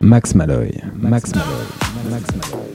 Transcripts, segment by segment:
Max Malloy. Max Malloy. Max Malloy.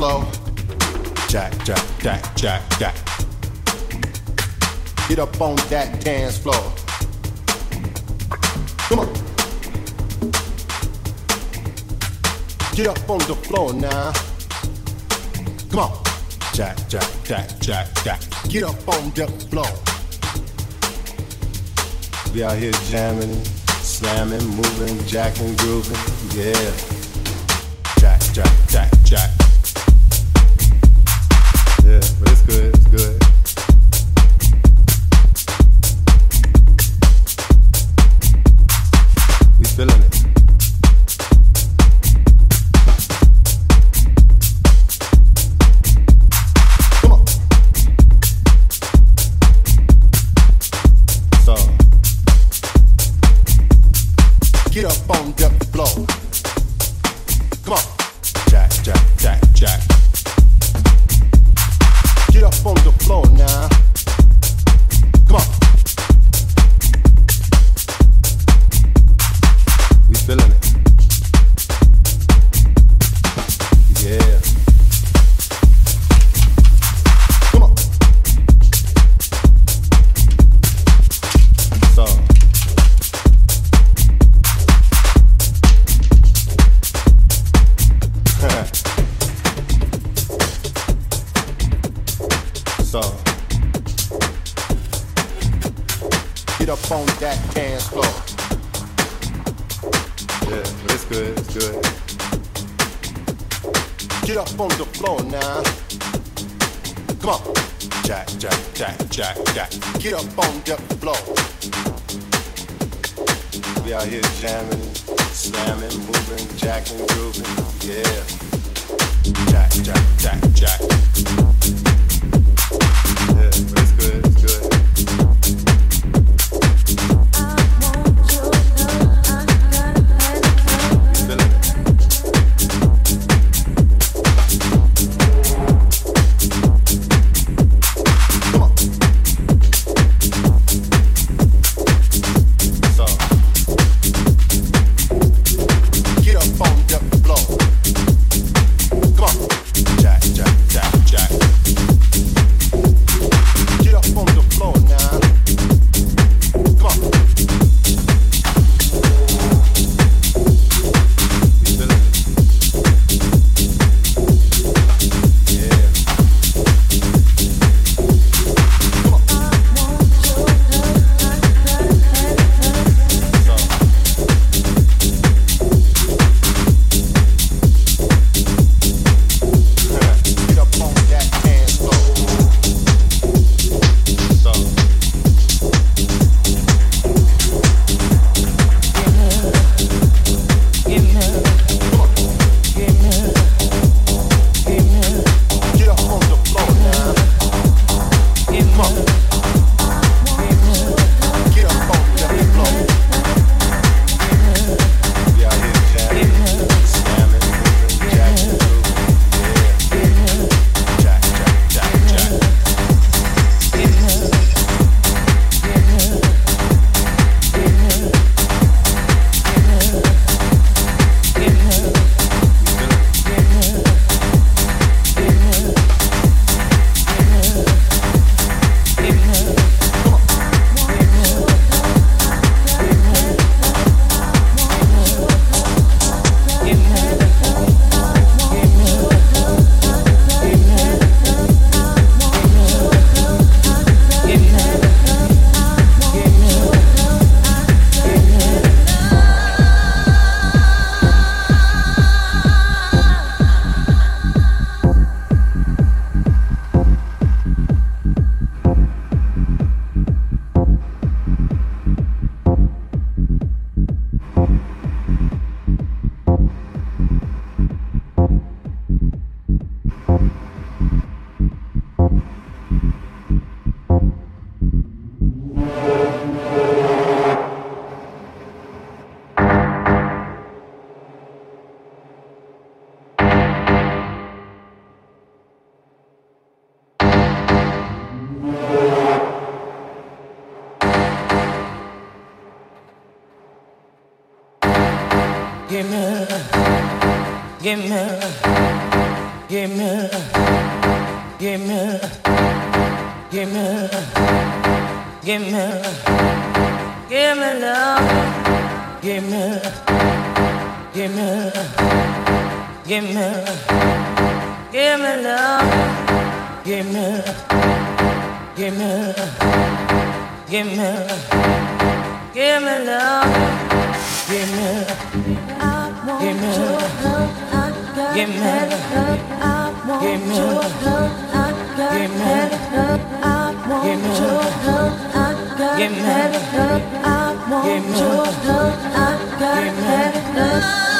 slow. Jack, jack, jack, jack, jack. Get up on that dance floor. Come on. Get up on the floor now. Come on. Jack, jack, jack, jack, jack. Get up on the floor. We out here jamming, slamming, moving, jacking, grooving. Yeah. Give me, give me.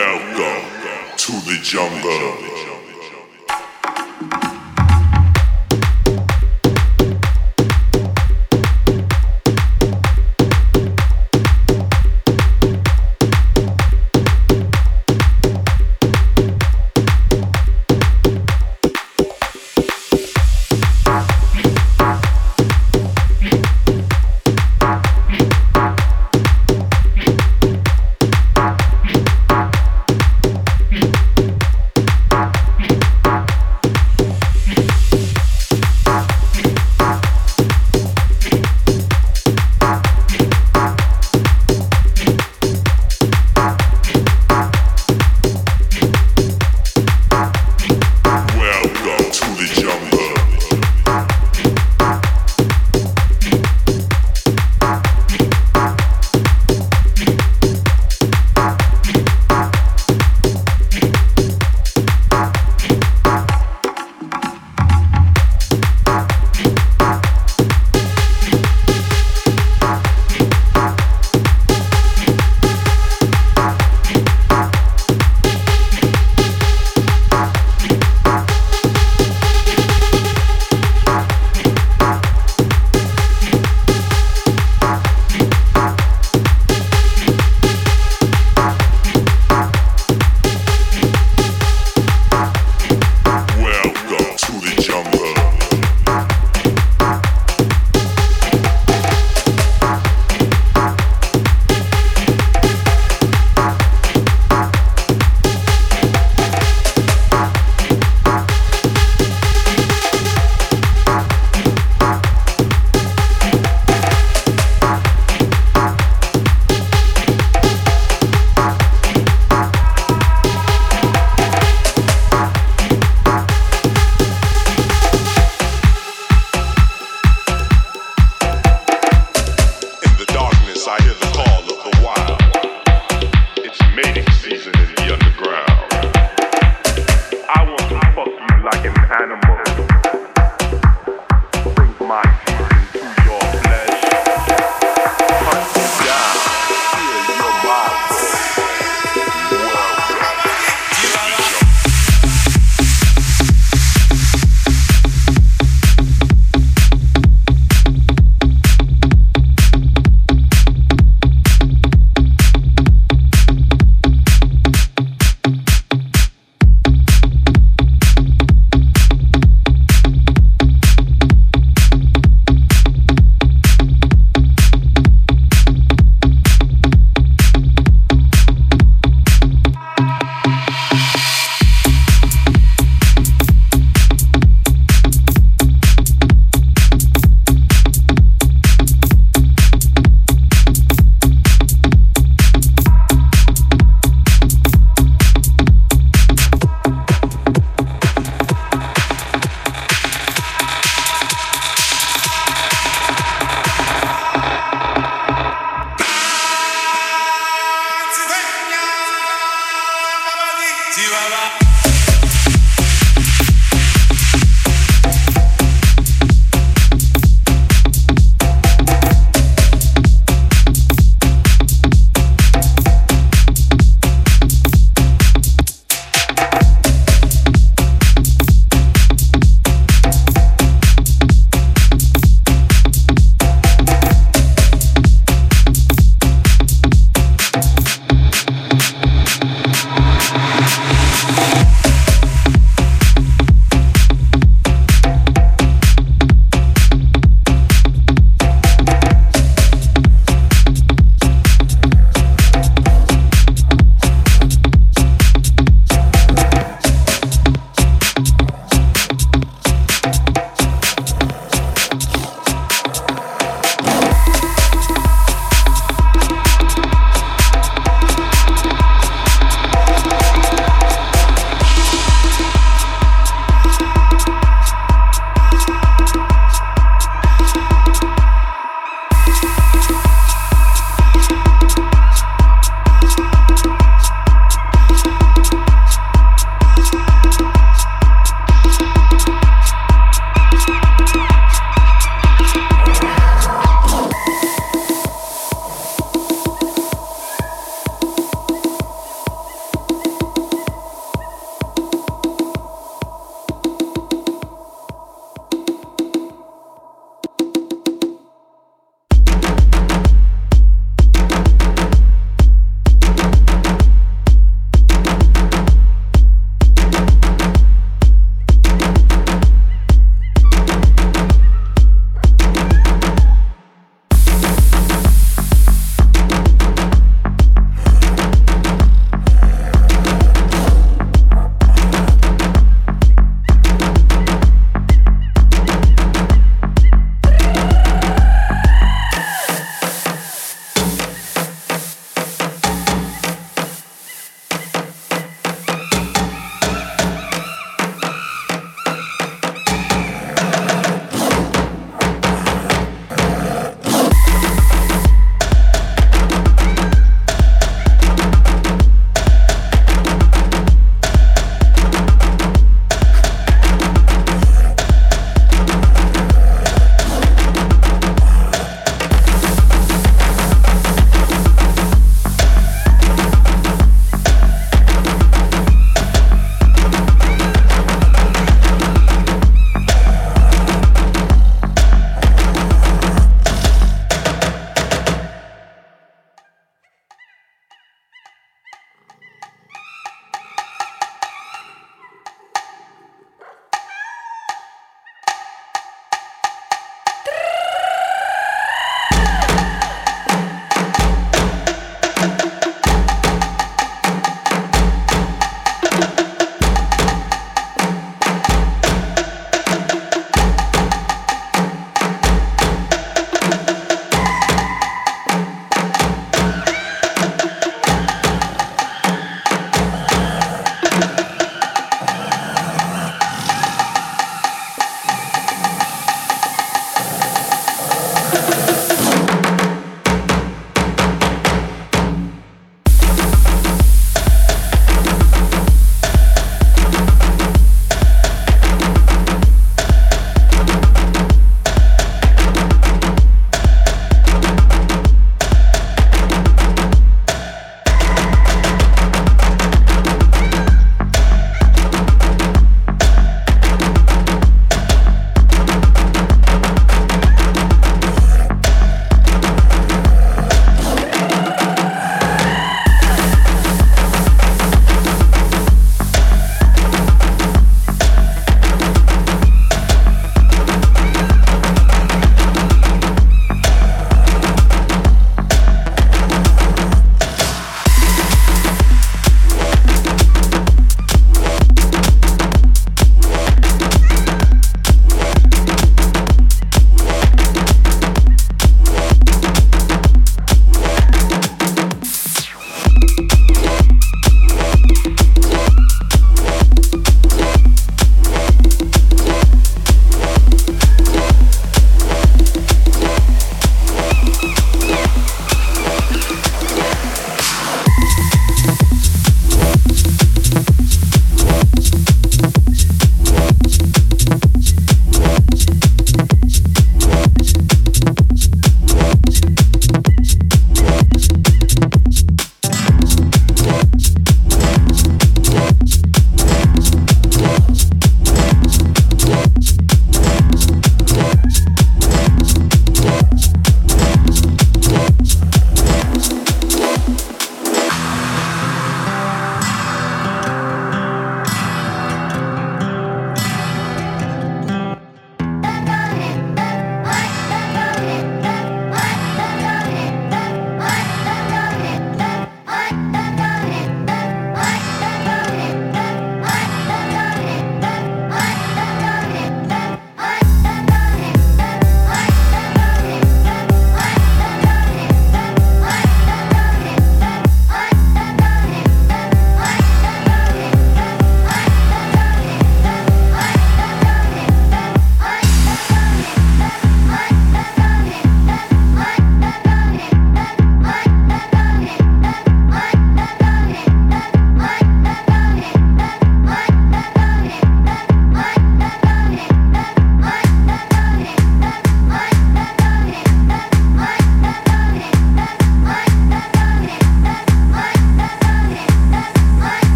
Welcome to the jungle.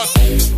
Bota.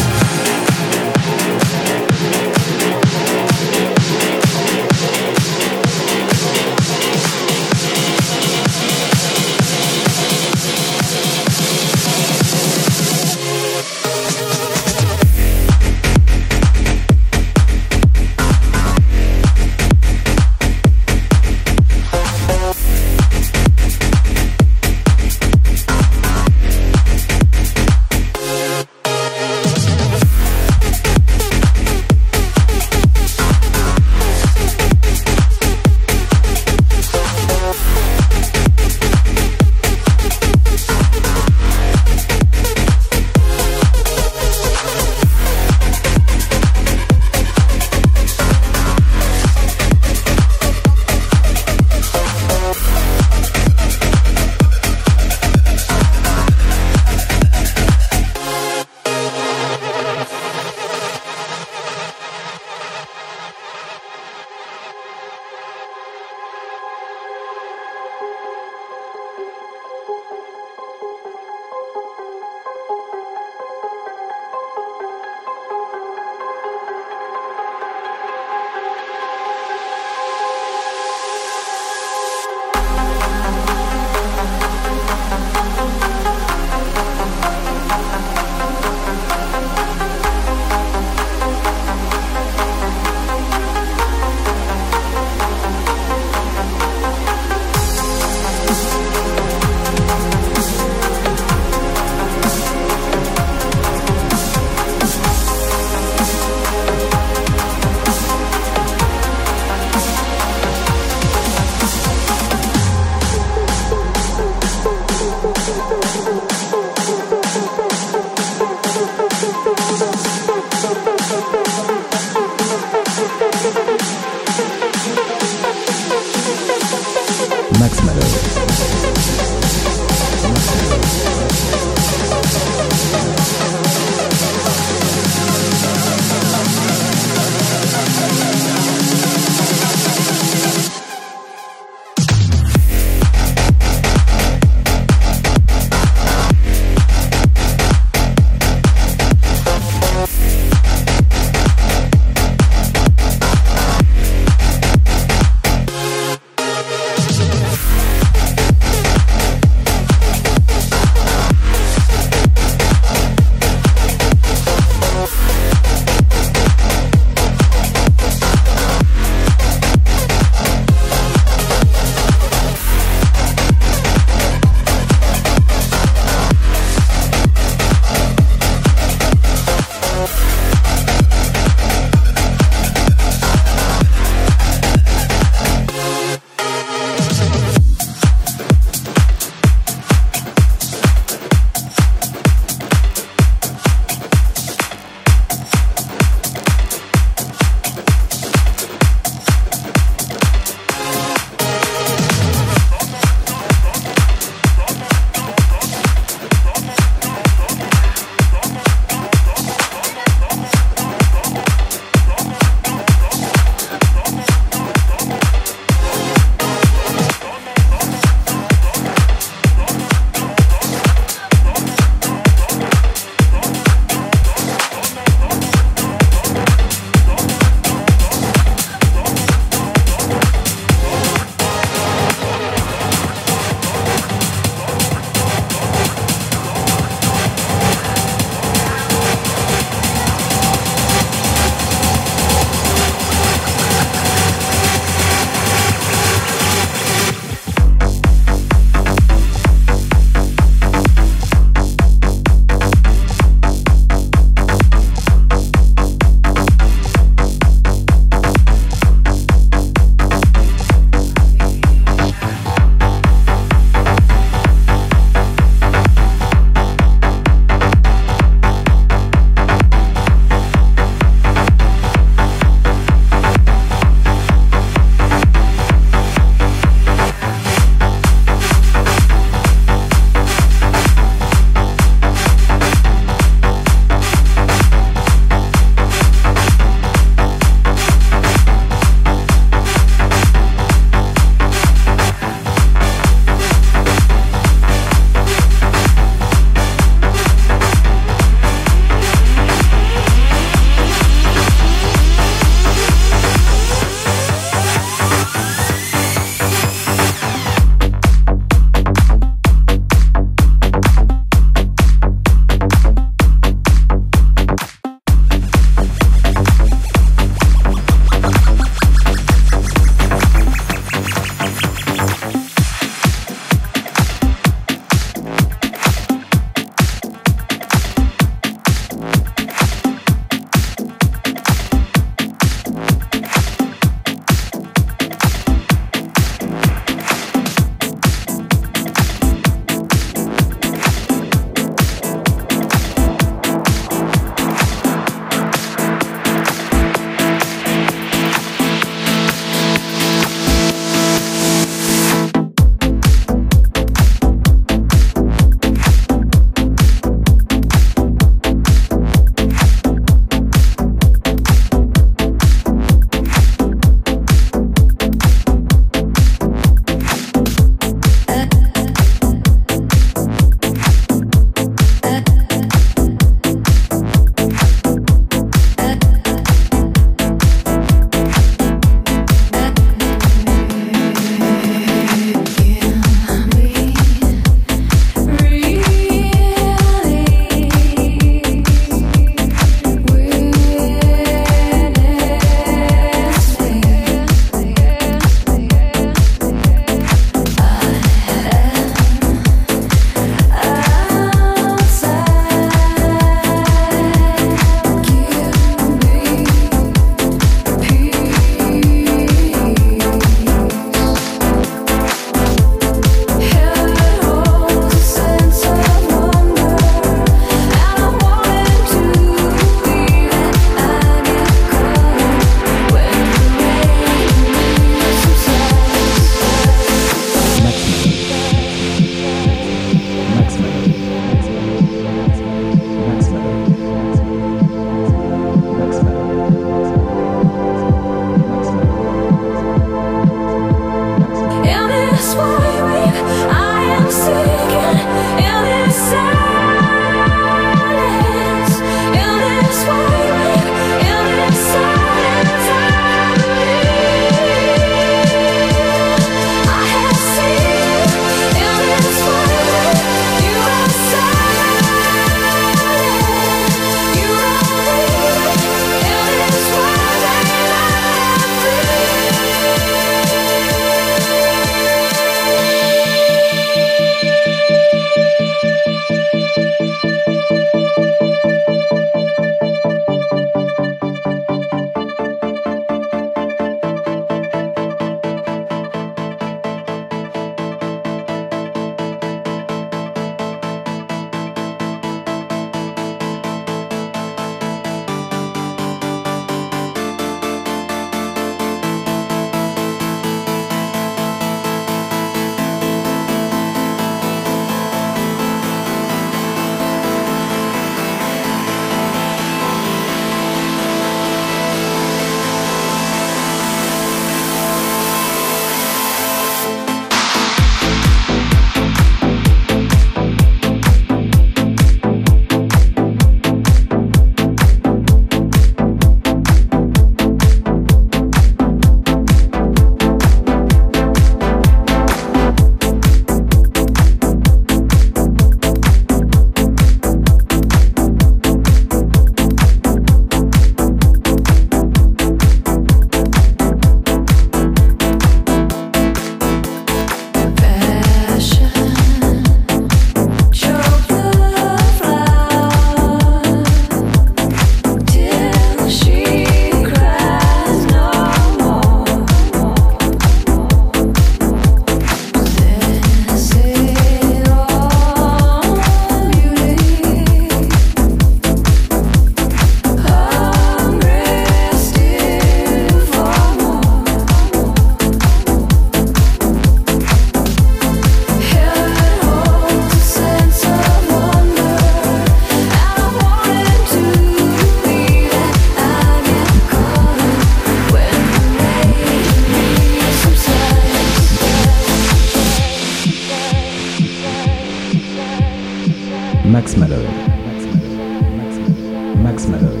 Max